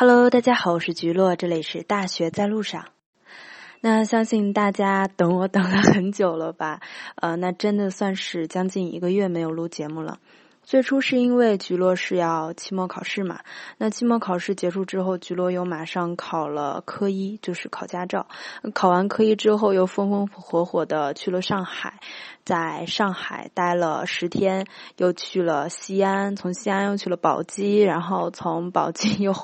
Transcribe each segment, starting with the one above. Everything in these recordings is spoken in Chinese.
Hello，大家好，我是菊落，这里是大学在路上。那相信大家等我等了很久了吧？呃，那真的算是将近一个月没有录节目了。最初是因为菊落是要期末考试嘛，那期末考试结束之后，菊落又马上考了科一，就是考驾照。考完科一之后，又风风火火的去了上海，在上海待了十天，又去了西安，从西安又去了宝鸡，然后从宝鸡又。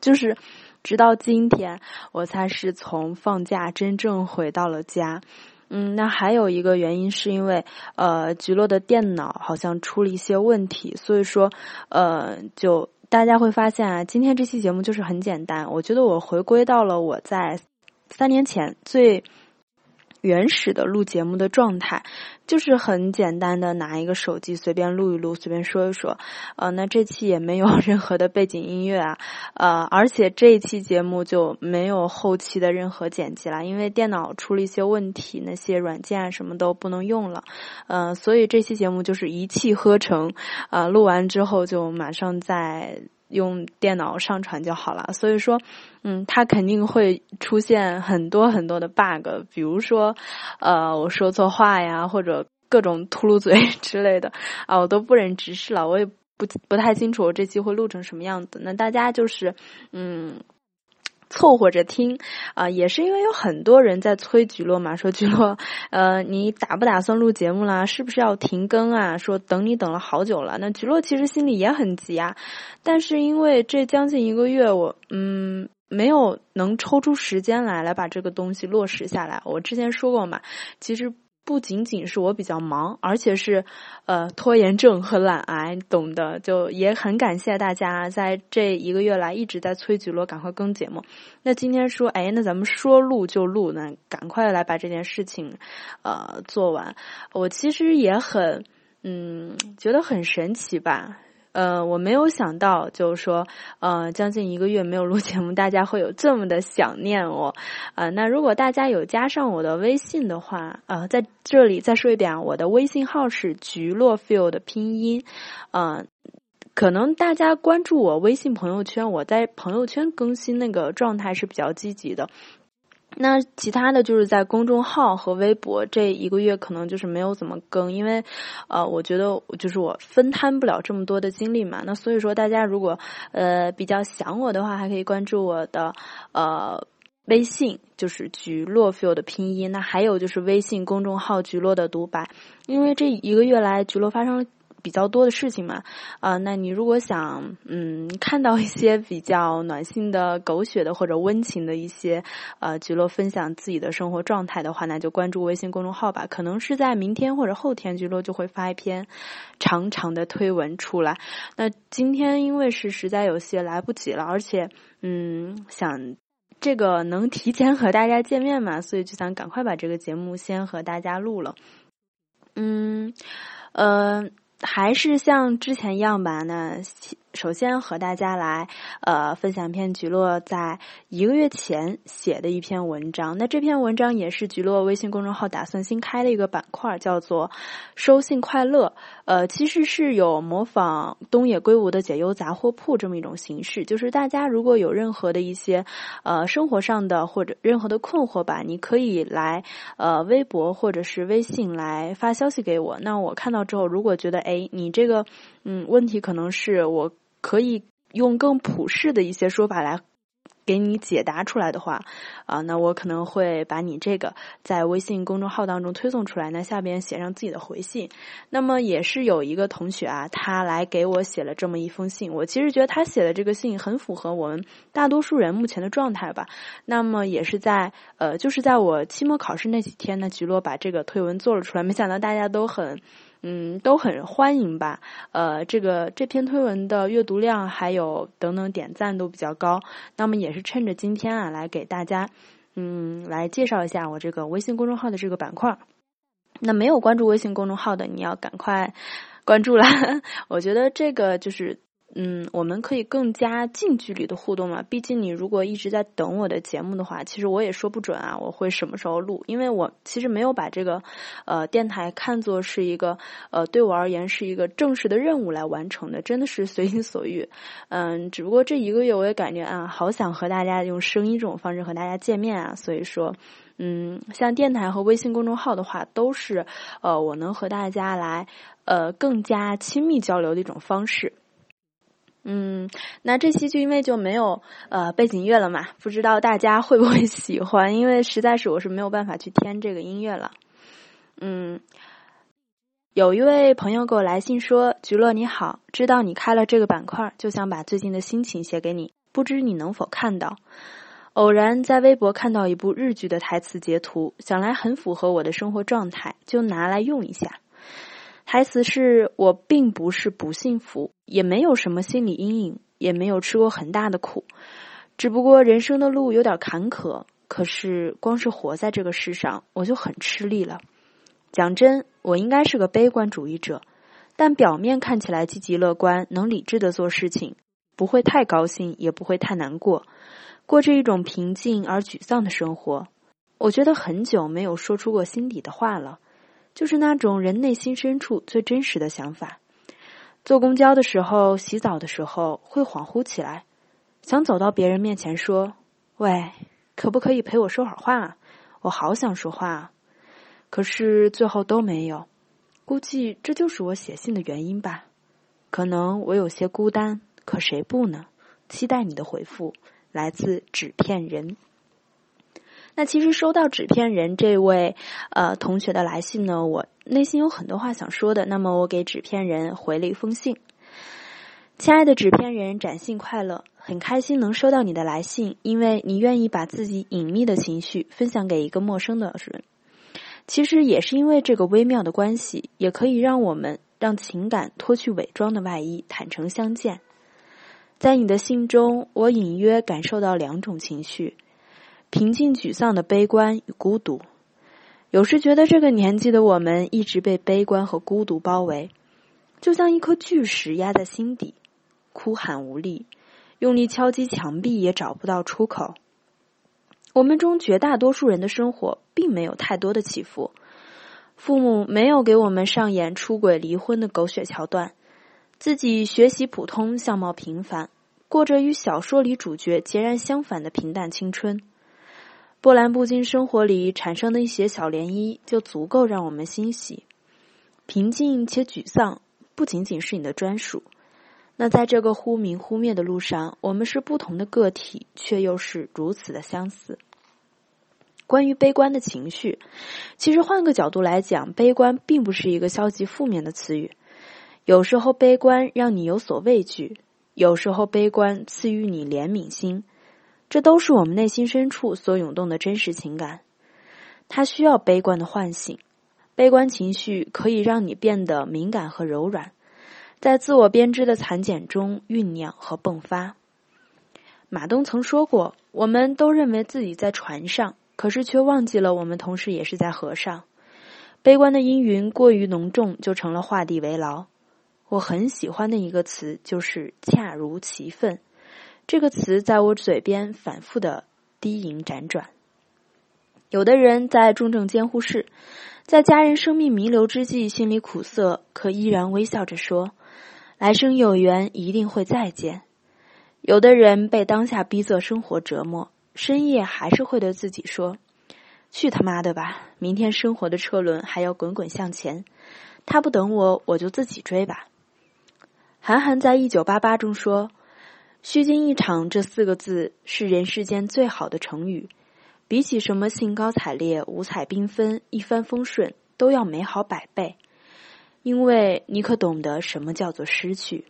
就是，直到今天，我才是从放假真正回到了家。嗯，那还有一个原因是因为，呃，橘落的电脑好像出了一些问题，所以说，呃，就大家会发现啊，今天这期节目就是很简单。我觉得我回归到了我在三年前最。原始的录节目的状态，就是很简单的拿一个手机随便录一录，随便说一说。呃，那这期也没有 任何的背景音乐啊，呃，而且这一期节目就没有后期的任何剪辑了，因为电脑出了一些问题，那些软件啊什么都不能用了。呃，所以这期节目就是一气呵成，呃，录完之后就马上在。用电脑上传就好了，所以说，嗯，它肯定会出现很多很多的 bug，比如说，呃，我说错话呀，或者各种秃噜嘴之类的，啊，我都不忍直视了，我也不不太清楚我这期会录成什么样子。那大家就是，嗯。凑合着听啊，也是因为有很多人在催菊落嘛，说菊落，呃，你打不打算录节目啦？是不是要停更啊？说等你等了好久了。那菊落其实心里也很急啊，但是因为这将近一个月，我嗯没有能抽出时间来来把这个东西落实下来。我之前说过嘛，其实。不仅仅是我比较忙，而且是，呃，拖延症和懒癌，懂的。就也很感谢大家在这一个月来一直在催菊落赶快更节目。那今天说，哎，那咱们说录就录，呢赶快来把这件事情，呃，做完。我其实也很，嗯，觉得很神奇吧。呃，我没有想到，就是说，呃，将近一个月没有录节目，大家会有这么的想念我，啊，那如果大家有加上我的微信的话，啊，在这里再说一遍啊，我的微信号是菊落 feel 的拼音，啊，可能大家关注我微信朋友圈，我在朋友圈更新那个状态是比较积极的。那其他的就是在公众号和微博这一个月可能就是没有怎么更，因为，呃，我觉得就是我分摊不了这么多的精力嘛。那所以说，大家如果呃比较想我的话，还可以关注我的呃微信，就是菊落 feel 的拼音。那还有就是微信公众号菊落的独白，因为这一个月来菊落发生了。比较多的事情嘛，啊，那你如果想，嗯，看到一些比较暖心的、狗血的或者温情的一些，呃，菊落分享自己的生活状态的话，那就关注微信公众号吧。可能是在明天或者后天，菊落就会发一篇长长的推文出来。那今天因为是实在有些来不及了，而且，嗯，想这个能提前和大家见面嘛，所以就想赶快把这个节目先和大家录了。嗯，呃。还是像之前一样吧。那首先和大家来呃分享一篇菊落在一个月前写的一篇文章。那这篇文章也是菊落微信公众号打算新开的一个板块，叫做“收信快乐”。呃，其实是有模仿东野圭吾的解忧杂货铺这么一种形式，就是大家如果有任何的一些呃生活上的或者任何的困惑吧，你可以来呃微博或者是微信来发消息给我。那我看到之后，如果觉得哎你这个嗯问题可能是我可以用更普世的一些说法来。给你解答出来的话，啊，那我可能会把你这个在微信公众号当中推送出来，那下边写上自己的回信。那么也是有一个同学啊，他来给我写了这么一封信。我其实觉得他写的这个信很符合我们大多数人目前的状态吧。那么也是在呃，就是在我期末考试那几天呢，菊落把这个推文做了出来，没想到大家都很。嗯，都很欢迎吧？呃，这个这篇推文的阅读量还有等等点赞都比较高。那么也是趁着今天啊，来给大家嗯来介绍一下我这个微信公众号的这个板块。那没有关注微信公众号的，你要赶快关注了。我觉得这个就是嗯，我们可以更加近距离的互动嘛。毕竟你如果一直在等我的节目的话，其实我也说不准啊，我会什么时候录？因为我其实没有把这个呃电台看作是一个呃对我而言是一个正式的任务来完成的，真的是随心所欲。嗯，只不过这一个月我也感觉啊，好想和大家用声音这种方式和大家见面啊，所以说，嗯，像电台和微信公众号的话，都是呃我能和大家来呃更加亲密交流的一种方式。嗯，那这期就因为就没有呃背景乐了嘛，不知道大家会不会 喜欢？因为实在是我是没有办法去添这个音乐了。嗯，有一位朋友给我来信说：“菊乐你好，知道你开了这个板块，就想把最近的心情写给你，不知你能否看到？偶然在微博看到一部日剧的台词截图，想来很符合我的生活状态，就拿来用一下。”台词是我并不是不幸福，也没有什么心理阴影，也没有吃过很大的苦，只不过人生的路有点坎坷。可是光是活在这个世上，我就很吃力了。讲真，我应该是个悲观主义者，但表面看起来积极乐观，能理智的做事情，不会太高兴，也不会太难过，过着一种平静而沮丧的生活。我觉得很久没有说出过心底的话了。就是那种人内心深处最真实的想法。坐公交的时候，洗澡的时候，会恍惚起来，想走到别人面前说：“喂，可不可以陪我说会儿话啊？我好想说话啊。”可是最后都没有。估计这就是我写信的原因吧。可能我有些孤单，可谁不呢？期待你的回复，来自纸片人。那其实收到纸片人这位呃同学的来信呢，我内心有很多话想说的。那么我给纸片人回了一封信：“亲爱的纸片人，展信快乐，很开心能收到你的来信，因为你愿意把自己隐秘的情绪分享给一个陌生的人。其实也是因为这个微妙的关系，也可以让我们让情感脱去伪装的外衣，坦诚相见。在你的信中，我隐约感受到两种情绪。”平静、沮丧的悲观与孤独，有时觉得这个年纪的我们一直被悲观和孤独包围，就像一颗巨石压在心底，哭喊无力，用力敲击墙壁也找不到出口。我们中绝大多数人的生活并没有太多的起伏，父母没有给我们上演出轨、离婚的狗血桥段，自己学习普通、相貌平凡，过着与小说里主角截然相反的平淡青春。波澜不惊生活里产生的一些小涟漪，就足够让我们欣喜。平静且沮丧，不仅仅是你的专属。那在这个忽明忽灭的路上，我们是不同的个体，却又是如此的相似。关于悲观的情绪，其实换个角度来讲，悲观并不是一个消极负面的词语。有时候悲观让你有所畏惧，有时候悲观赐予你怜悯心。这都是我们内心深处所涌动的真实情感，它需要悲观的唤醒。悲观情绪可以让你变得敏感和柔软，在自我编织的蚕茧中酝酿和迸发。马东曾说过：“我们都认为自己在船上，可是却忘记了我们同时也是在河上。”悲观的阴云过于浓重，就成了画地为牢。我很喜欢的一个词就是“恰如其分”。这个词在我嘴边反复的低吟辗转。有的人在重症监护室，在家人生命弥留之际，心里苦涩，可依然微笑着说：“来生有缘，一定会再见。”有的人被当下逼仄生活折磨，深夜还是会对自己说：“去他妈的吧！明天生活的车轮还要滚滚向前，他不等我，我就自己追吧。”韩寒在《一九八八》中说。虚惊一场这四个字是人世间最好的成语，比起什么兴高采烈、五彩缤纷、一帆风顺，都要美好百倍。因为你可懂得什么叫做失去，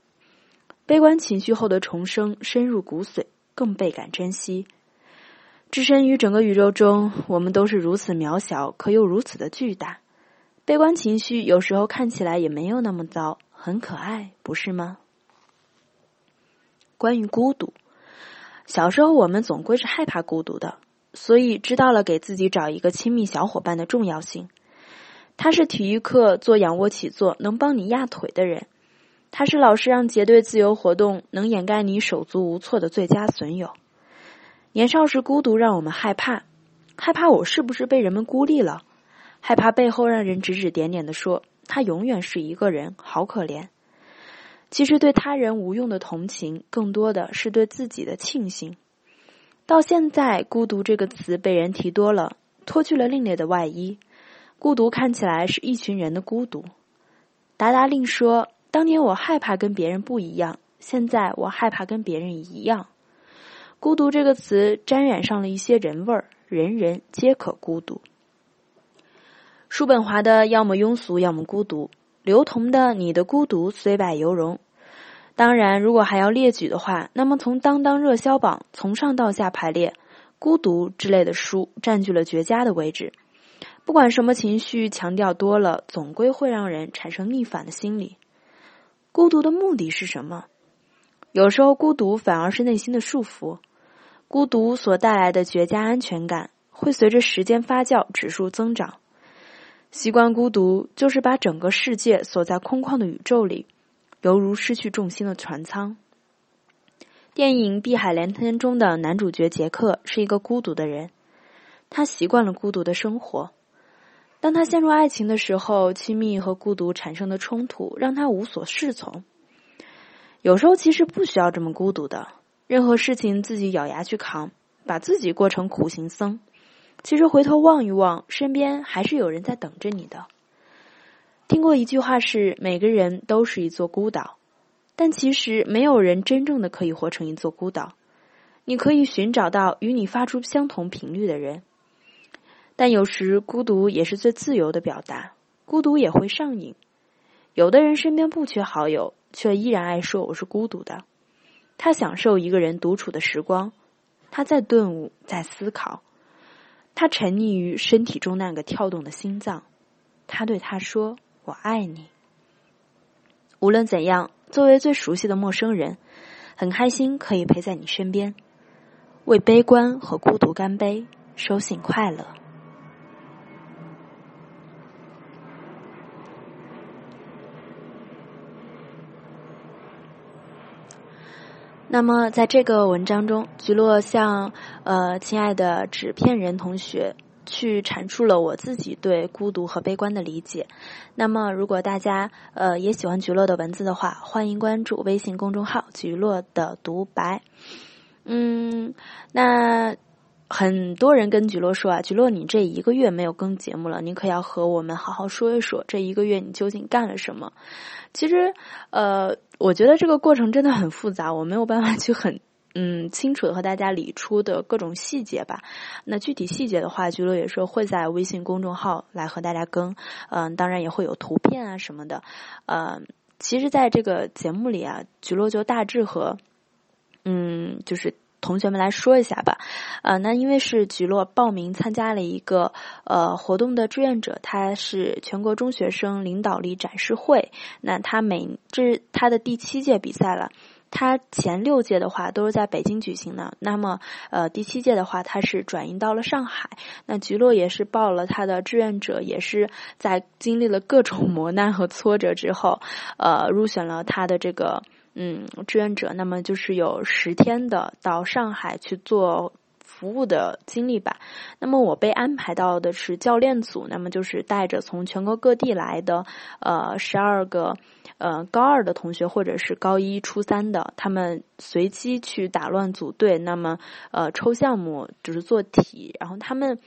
悲观情绪后的重生深入骨髓，更倍感珍惜。置身于整个宇宙中，我们都是如此渺小，可又如此的巨大。悲观情绪有时候看起来也没有那么糟，很可爱，不是吗？关于孤独，小时候我们总归是害怕孤独的，所以知道了给自己找一个亲密小伙伴的重要性。他是体育课做仰卧起坐能帮你压腿的人，他是老师让结队自由活动能掩盖你手足无措的最佳损友。年少时孤独让我们害怕，害怕我是不是被人们孤立了，害怕背后让人指指点点的说他永远是一个人，好可怜。其实对他人无用的同情，更多的是对自己的庆幸。到现在，孤独这个词被人提多了，脱去了另类的外衣，孤独看起来是一群人的孤独。达达令说：“当年我害怕跟别人不一样，现在我害怕跟别人一样。”孤独这个词沾染上了一些人味儿，人人皆可孤独。叔本华的要么庸俗，要么孤独；刘同的你的孤独虽败犹荣。当然，如果还要列举的话，那么从当当热销榜从上到下排列，《孤独》之类的书占据了绝佳的位置。不管什么情绪强调多了，总归会让人产生逆反的心理。孤独的目的是什么？有时候孤独反而是内心的束缚。孤独所带来的绝佳安全感，会随着时间发酵指数增长。习惯孤独，就是把整个世界锁在空旷的宇宙里，犹如失去重心的船舱。电影《碧海蓝天》中的男主角杰克是一个孤独的人，他习惯了孤独的生活。当他陷入爱情的时候，亲密和孤独产生的冲突让他无所适从。有时候其实不需要这么孤独的，任何事情自己咬牙去扛，把自己过成苦行僧。其实回头望一望，身边还是有人在等着你的。听过一句话是：每个人都是一座孤岛，但其实没有人真正的可以活成一座孤岛。你可以寻找到与你发出相同频率的人。但有时孤独也是最自由的表达，孤独也会上瘾。有的人身边不缺好友，却依然爱说我是孤独的。他享受一个人独处的时光，他在顿悟，在思考，他沉溺于身体中那个跳动的心脏。他对他说：“我爱你。”无论怎样，作为最熟悉的陌生人，很开心可以陪在你身边，为悲观和孤独干杯，收信快乐。那么，在这个文章中，菊落向呃亲爱的纸片人同学去阐述了我自己对孤独和悲观的理解。那么，如果大家呃也喜欢菊落的文字的话，欢迎关注微信公众号“菊落的独白”。嗯，那。很多人跟菊落说啊，菊落，你这一个月没有更节目了，你可要和我们好好说一说，这一个月你究竟干了什么？其实，呃，我觉得这个过程真的很复杂，我没有办法去很 嗯清楚的和大家理出的各种细节吧。那具体细节的话，菊落也是会在微信公众号来和大家更，嗯，当然也会有图片啊什么的。呃，其实，在这个节目里啊，菊落就大致和嗯，就是。同学们来说一下吧，呃，那因为是菊落报名参加了一个呃活动的志愿者，他是全国中学生领导力展示会，那他每这是他的第七届比赛了，他前六届的话都是在北京举行的，那么呃第七届的话他是转移到了上海，那菊落也是报了他的志愿者，也是在经历了各种磨难和挫折之后，呃入选了他的这个。嗯，志愿者，那么就是有十天的到上海去做服务的经历吧。那么我被安排到的是教练组，那么就是带着从全国各地来的呃十二个呃高二的同学或者是高一初三的，他们随机去打乱组队，那么呃抽项目就是做题，然后他们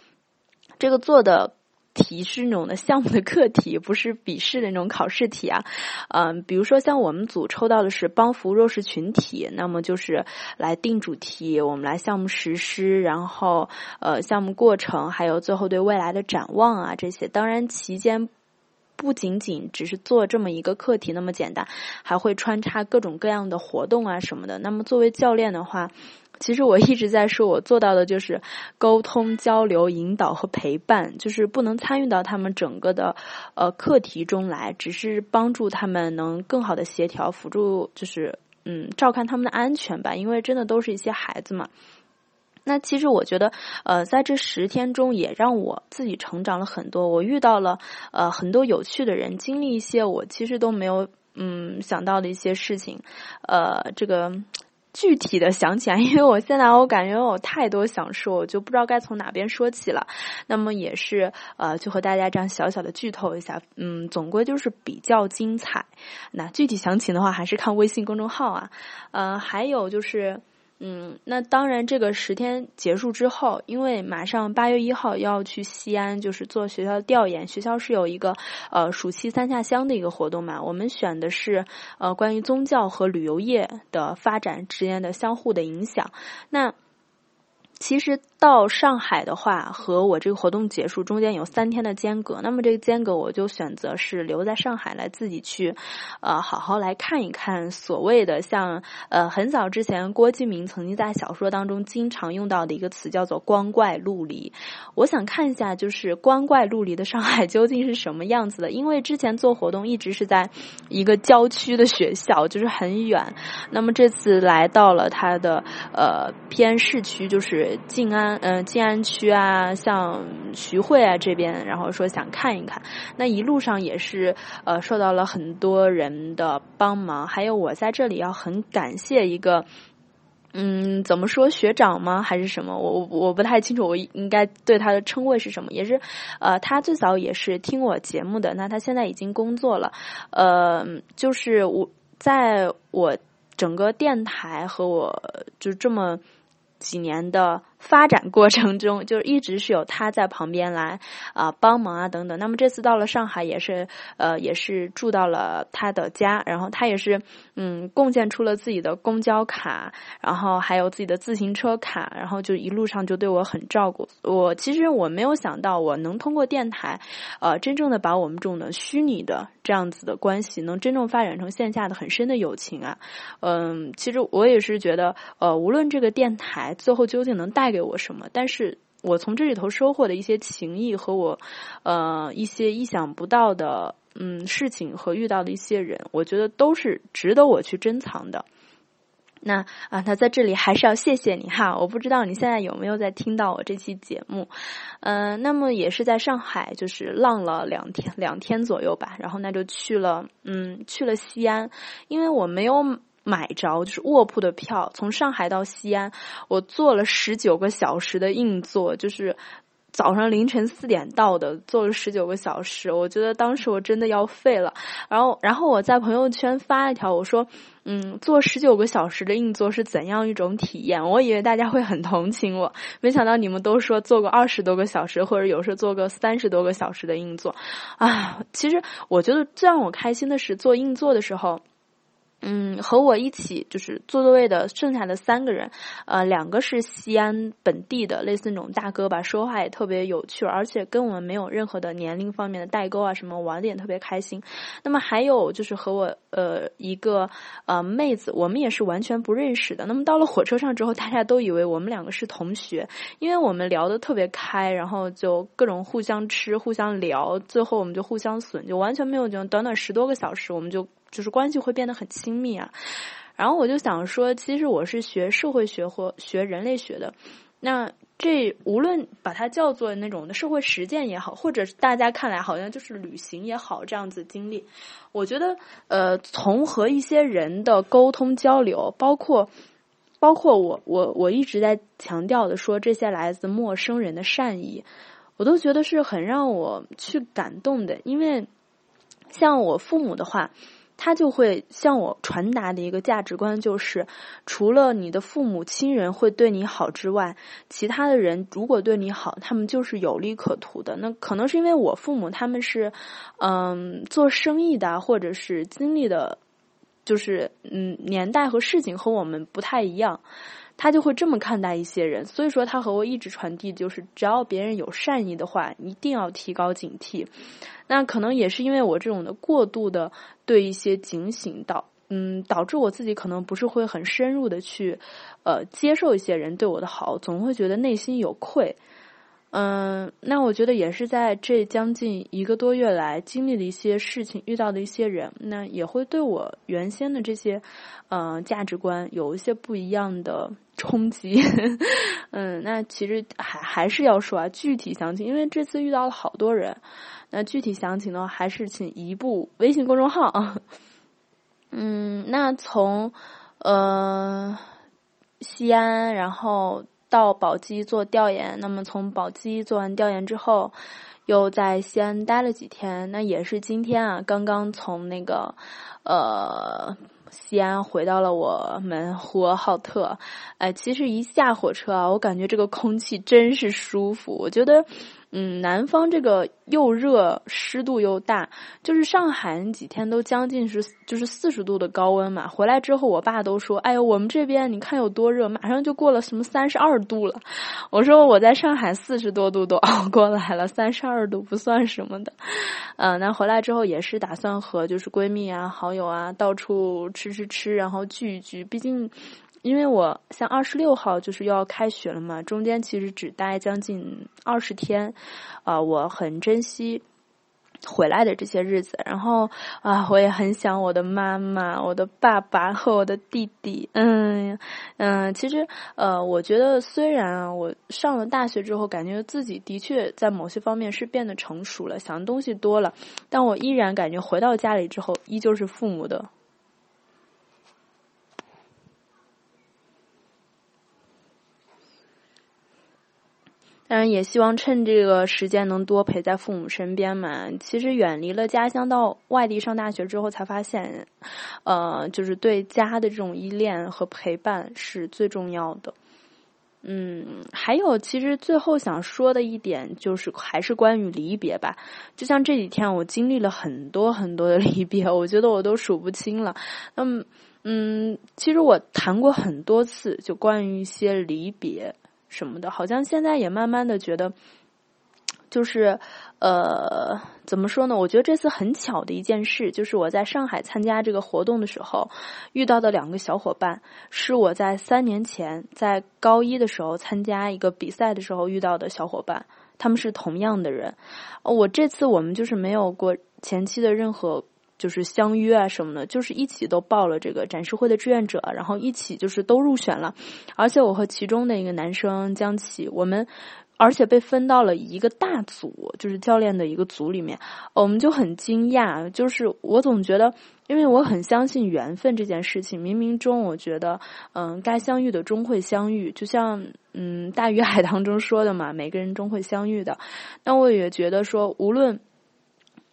这个做的。题是那种的项目的课题，不是笔试的那种考试题啊。嗯，比如说像我们组抽到的是帮扶弱势群体，那么就是来定主题，我们来项目实施，然后呃项目过程，还有最后对未来的展望啊这些。当然期间不仅仅只是做这么一个课题那么简单，还会穿插各种各样的活动啊什么的。那么作为教练的话。其实我一直在说，我做到的就是沟通、交流、引导和陪伴，就是不能参与到他们整个的呃课题中来，只是帮助他们能更好的协调、辅助，就是嗯照看他们的安全吧。因为真的都是一些孩子嘛。那其实我觉得，呃，在这十天中也让我自己成长了很多。我遇到了呃很多有趣的人，经历一些我其实都没有。嗯想到的一些事情，呃，这个。具体的想起来，因为我现在我感觉我太多想说，我就不知道该从哪边说起了。那么也是呃，就和大家这样小小的剧透一下，嗯，总归就是比较精彩。那具体详情的话，还是看微信公众号啊。呃，还有就是。嗯，那当然，这个十天结束之后，因为马上八月一号要去西安，就是做学校调研。学校是有一个呃暑期三下乡的一个活动嘛，我们选的是呃关于宗教和旅游业的发展之间的相互的影响。那。其实到上海的话，和我这个活动结束中间有三天的间隔。那么这个间隔，我就选择是留在上海来自己去，呃，好好来看一看所谓的像呃很早之前郭敬明曾经在小说当中经常用到的一个词叫做“光怪陆离”。我想看一下，就是光怪陆离的上海究竟是什么样子的？因为之前做活动一直是在一个郊区的学校，就是很远。那么这次来到了它的呃偏市区，就是。静安，嗯，静安区啊，像徐汇啊这边，然后说想看一看，那一路上也是呃受到了很多人的帮忙，还有我在这里要很感谢一个，嗯，怎么说学长吗？还是什么？我我我不太清楚，我应该对他的称谓是什么？也是呃，他最早也是听我节目的，那他现在已经工作了，呃，就是我在我整个电台和我就这么几年的。发展过程中，就是一直是有他在旁边来啊帮忙啊等等。那么这次到了上海，也是呃也是住到了他的家，然后他也是嗯贡献出了自己的公交卡，然后还有自己的自行车卡，然后就一路上就对我很照顾。我其实我没有想到我能通过电台，呃真正的把我们这种的虚拟的这样子的关系，能真正发展成线下的很深的友情啊。嗯，其实我也是觉得，呃无论这个电台最后究竟能带。给我什么？但是我从这里头收获的一些情谊和我，呃，一些意想不到的嗯事情和遇到的一些人，我觉得都是值得我去珍藏的。那啊，那在这里还是要谢谢你哈！我不知道你现在有没有在听到我这期节目，嗯，那么也是在上海，就是浪了两天两天左右吧，然后那就去了，嗯，去了西安，因为我没有。买着就是卧铺的票，从上海到西安，我坐了十九个小时的硬座，就是早上凌晨四点到的，坐了十九个小时，我觉得当时我真的要废了。然后，然后我在朋友圈发一条，我说：“嗯，坐十九个小时的硬座是怎样一种体验？”我以为大家会很同情我，没想到你们都说坐个二十多个小时，或者有时候坐个三十多个小时的硬座。啊，其实我觉得最让我开心的是坐硬座的时候。嗯，和我一起就是坐座位的剩下的三个人，呃，两个是西安本地的，类似那种大哥吧，说话也特别有趣，而且跟我们没有任何的年龄方面的代沟啊，什么玩的也特别开心。那么还有就是和我呃一个呃妹子，我们也是完全不认识的。那么到了火车上之后，大家都以为我们两个是同学，因为我们聊的特别开，然后就各种互相吃、互相聊，最后我们就互相损，就完全没有就短短十多个小时，我们就。就是关系会变得很亲密啊，然后我就想说，其实我是学社会学或学人类学的，那这无论把它叫做那种的社会实践也好，或者大家看来好像就是旅行也好，这样子经历，我觉得呃，从和一些人的沟通交流，包括包括我我我一直在强调的说这些来自陌生人的善意，我都觉得是很让我去感动的，因为像我父母的话。他就会向我传达的一个价值观，就是除了你的父母亲人会对你好之外，其他的人如果对你好，他们就是有利可图的。那可能是因为我父母他们是，嗯，做生意的，或者是经历的，就是嗯年代和事情和我们不太一样。他就会这么看待一些人，所以说他和我一直传递就是，只要别人有善意的话，一定要提高警惕。那可能也是因为我这种的过度的对一些警醒导，嗯，导致我自己可能不是会很深入的去，呃，接受一些人对我的好，总会觉得内心有愧。嗯，那我觉得也是在这将近一个多月来经历的一些事情，遇到的一些人，那也会对我原先的这些，嗯，价值观有一些不一样的冲击。嗯，那其实还还是要说啊，具体详情，因为这次遇到了好多人，那具体详情呢，还是请移步微信公众号。嗯，那从呃西安，然后到宝鸡做调研。那么从宝鸡做完调研之后，又在西安待了几天。那也是今天啊，刚刚从那个呃。西安回到了我们呼和浩特，哎，其实一下火车啊，我感觉这个空气真是舒服。我觉得。嗯，南方这个又热，湿度又大，就是上海几天都将近是就是四十度的高温嘛。回来之后，我爸都说：“哎呦，我们这边你看有多热，马上就过了什么三十二度了。”我说：“我在上海四十多度都熬过来了，三十二度不算什么的。”嗯，那回来之后也是打算和就是闺蜜啊、好友啊到处吃吃吃，然后聚一聚，毕竟。因为我像二十六号就是要开学了嘛，中间其实只待将近二十天，啊，我很珍惜回来的这些日子。然后啊，我也很想我的妈妈、我的爸爸和我的弟弟。嗯嗯，其实呃，我觉得虽然啊，我上了大学之后，感觉自己的确在某些方面是变得成熟了，想的东西多了，但我依然感觉回到家里之后，依旧是父母的。当然，也希望趁这个时间能多陪在父母身边嘛。其实远离了家乡到外地上大学之后，才发现，呃，就是对家的这种依恋和陪伴是最重要的。嗯，还有，其实最后想说的一点就是，还是关于离别吧。就像这几天，我经历了很多很多的 离别，我觉得我都数不清了。那么，嗯，其实我谈过很多次，就关于一些离别。什么的，好像现在也慢慢的觉得，就是呃，怎么说呢？我觉得这次很巧的一件事，就是我在上海参加这个活动的时候遇到的两个小伙伴，是我在三年前在高一的时候参加一个比赛的时候遇到的小伙伴，他们是同样的人。我这次我们就是没有过前期的任何。就是相约啊什么的，就是一起都报了这个展示会的志愿者，然后一起就是都入选了。而且我和其中的一个男生江奇，我们而且被分到了一个大组，就是教练的一个组里面，我们就很惊讶。就是我总觉得，因为我很相信缘分这件事情，冥冥中我觉得，嗯，该相遇的终会相遇，就像嗯《大鱼海棠》中说的嘛，每个人终会相遇的。那我也觉得说，无论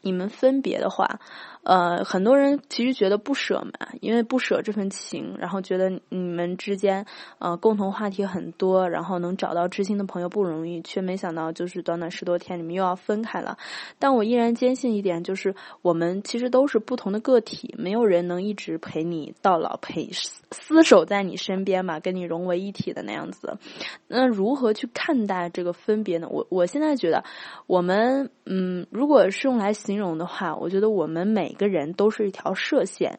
你们分别的话。呃，很多人其实觉得不舍嘛，因为不舍这份情，然后觉得你们之间呃共同话题很多，然后能找到知心的朋友不容易，却没想到就是短短十多天，你们又要分开了。但我依然坚信一点，就是我们其实都是不同的个体，没有人能一直陪你到老，陪厮守在你身边嘛，跟你融为一体的那样子。那如何去看待这个分别呢？我我现在觉得，我们嗯，如果是用来形容的话，我觉得我们每每个人都是一条射线，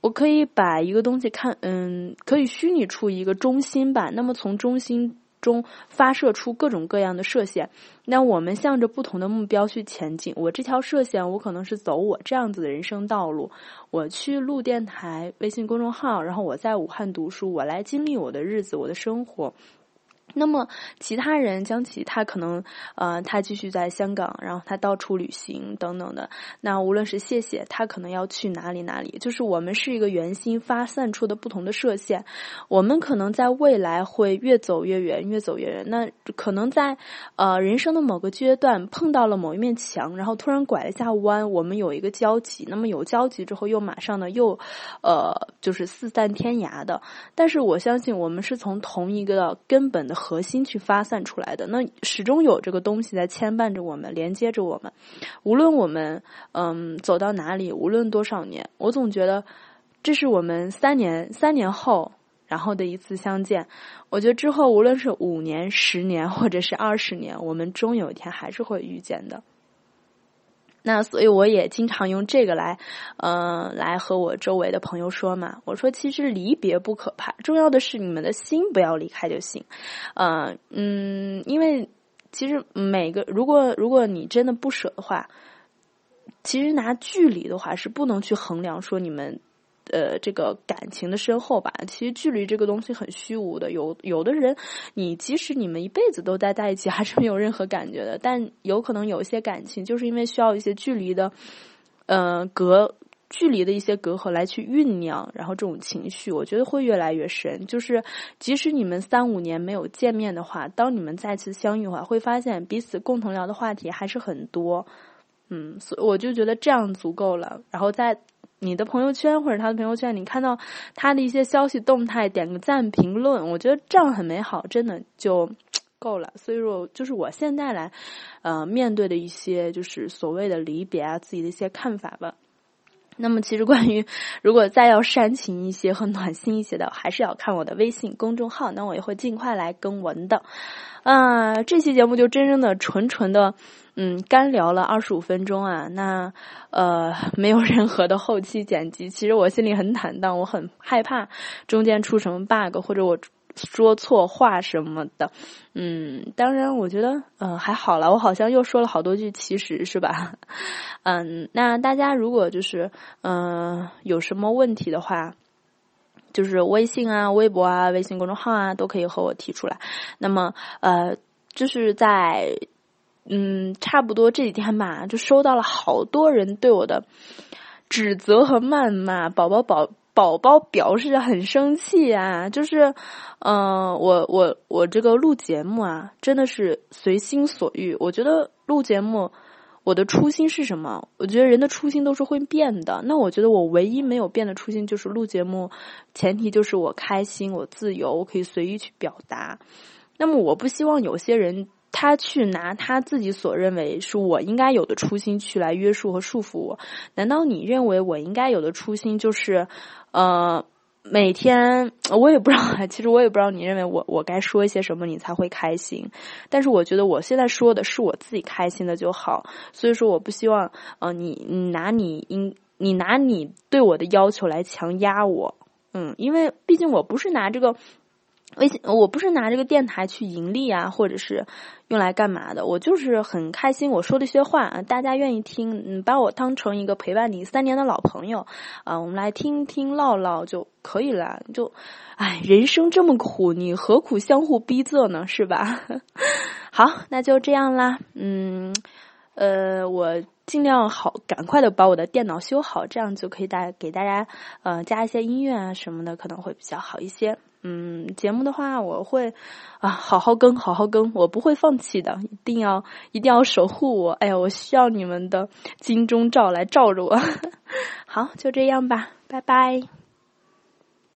我可以把一个东西看，嗯，可以虚拟出一个中心吧。那么从中心中发射出各种各样的射线，那我们向着不同的目标去前进。我这条射线，我可能是走我这样子的人生道路，我去录电台、微信公众号，然后我在武汉读书，我来经历我的日子、我的生活。那么其他人将其他可能呃他继续在香港，然后他到处旅行等等的。那无论是谢谢他可能要去哪里哪里，就是我们是一个圆心发散出的不同的射线。我们可能在未来会越走越远，越走越远。那可能在呃人生的某个阶段碰到了某一面墙，然后突然拐了一下弯，我们有一个交集。那么有交集之后，又马上呢又呃就是四散天涯的。但是我相信我们是从同一个根本的。核心去发散出来的，那始终有这个东西在牵绊着我们，连接着我们。无论我们嗯走到哪里，无论多少年，我总觉得这是我们三年三年后然后的一次相见。我觉得之后无论是五年、十年，或者是二十年，我们终有一天还是会遇见的。那所以我也经常用这个来，嗯，来和我周围的朋友说嘛。我说，其实离别不可怕，重要的是你们的心不要离开就行。嗯嗯，因为其实每个如果如果你真的不舍的话，其实拿距离的话是不能去衡量说你们。呃，这个感情的深厚吧，其实距离这个东西很虚无的。有有的人，你即使你们一辈子都待在一起，还是没有任何感觉的。但有可能有一些感情，就是因为需要一些距离的，呃，隔距离的一些隔阂来去酝酿，然后这种情绪，我觉得会越来越深。就是即使你们三五年没有见面的话，当你们再次相遇的话，会发现彼此共同聊的话题还是很多。嗯，所以我就觉得这样足够了。然后在你的朋友圈或者他的朋友圈，你看到他的一些消息动态，点个赞、评论，我觉得这样很美好，真的就够了。所以说，就是我现在来，呃，面对的一些就是所谓的离别啊，自己的一些看法吧。那么，其实关于如果再要煽情一些和暖心一些的，还是要看我的微信公众号，那我也会尽快来更文的。啊，这期节目就真正的纯纯的，嗯，干聊了二十五分钟啊，那呃，没有任何的后期剪辑。其实我心里很坦荡，我很害怕中间出什么 bug 或者我。说错话什么的，嗯，当然，我觉得，呃，还好了。我好像又说了好多句，其实是吧？嗯，那大家如果就是，嗯，有什么问题的话，就是微信啊、微博啊、微信公众号啊，都可以和我提出来。那么，呃，就是在，嗯，差不多这几天吧，就收到了好多人对我的指责和谩骂，宝宝宝。宝宝表示很生气啊，就是，嗯，我我我这个录节目啊，真的是随心所欲。我觉得录节目，我的初心是什么？我觉得人的初心都是会变的。那我觉得我唯一没有变的初心就是录节目，前提就是我开心，我自由，我可以随意去表达。那么我不希望有些人。他去拿他自己所认为是我应该有的初心去来约束和束缚我，难道你认为我应该有的初心就是，呃，每天我也不知道，其实我也不知道你认为我我该说一些什么你才会开心，但是我觉得我现在说的是我自己开心的就好，所以说我不希望呃你你拿你应你拿你对我的要求来强压我，嗯，因为毕竟我不是拿这个。微信，我不是拿这个电台去盈利啊，或者是用来干嘛的？我就是很开心，我说的一些话啊，大家愿意听，嗯，把我当成一个陪伴你三年的老朋友啊，我们来听听唠唠就可以了。就，哎，人生这么苦，你何苦相互逼仄呢？是吧？好，那就这样啦。嗯，呃，我尽量好，赶快的把我的电脑修好，这样就可以大给大家呃加一些音乐啊什么的，可能会比较好一些。嗯，节目的话，我会啊好好更，好好更，我不会放弃的，一定要一定要守护我。哎呀，我需要你们的金钟罩来罩着我。好，就这样吧，拜拜。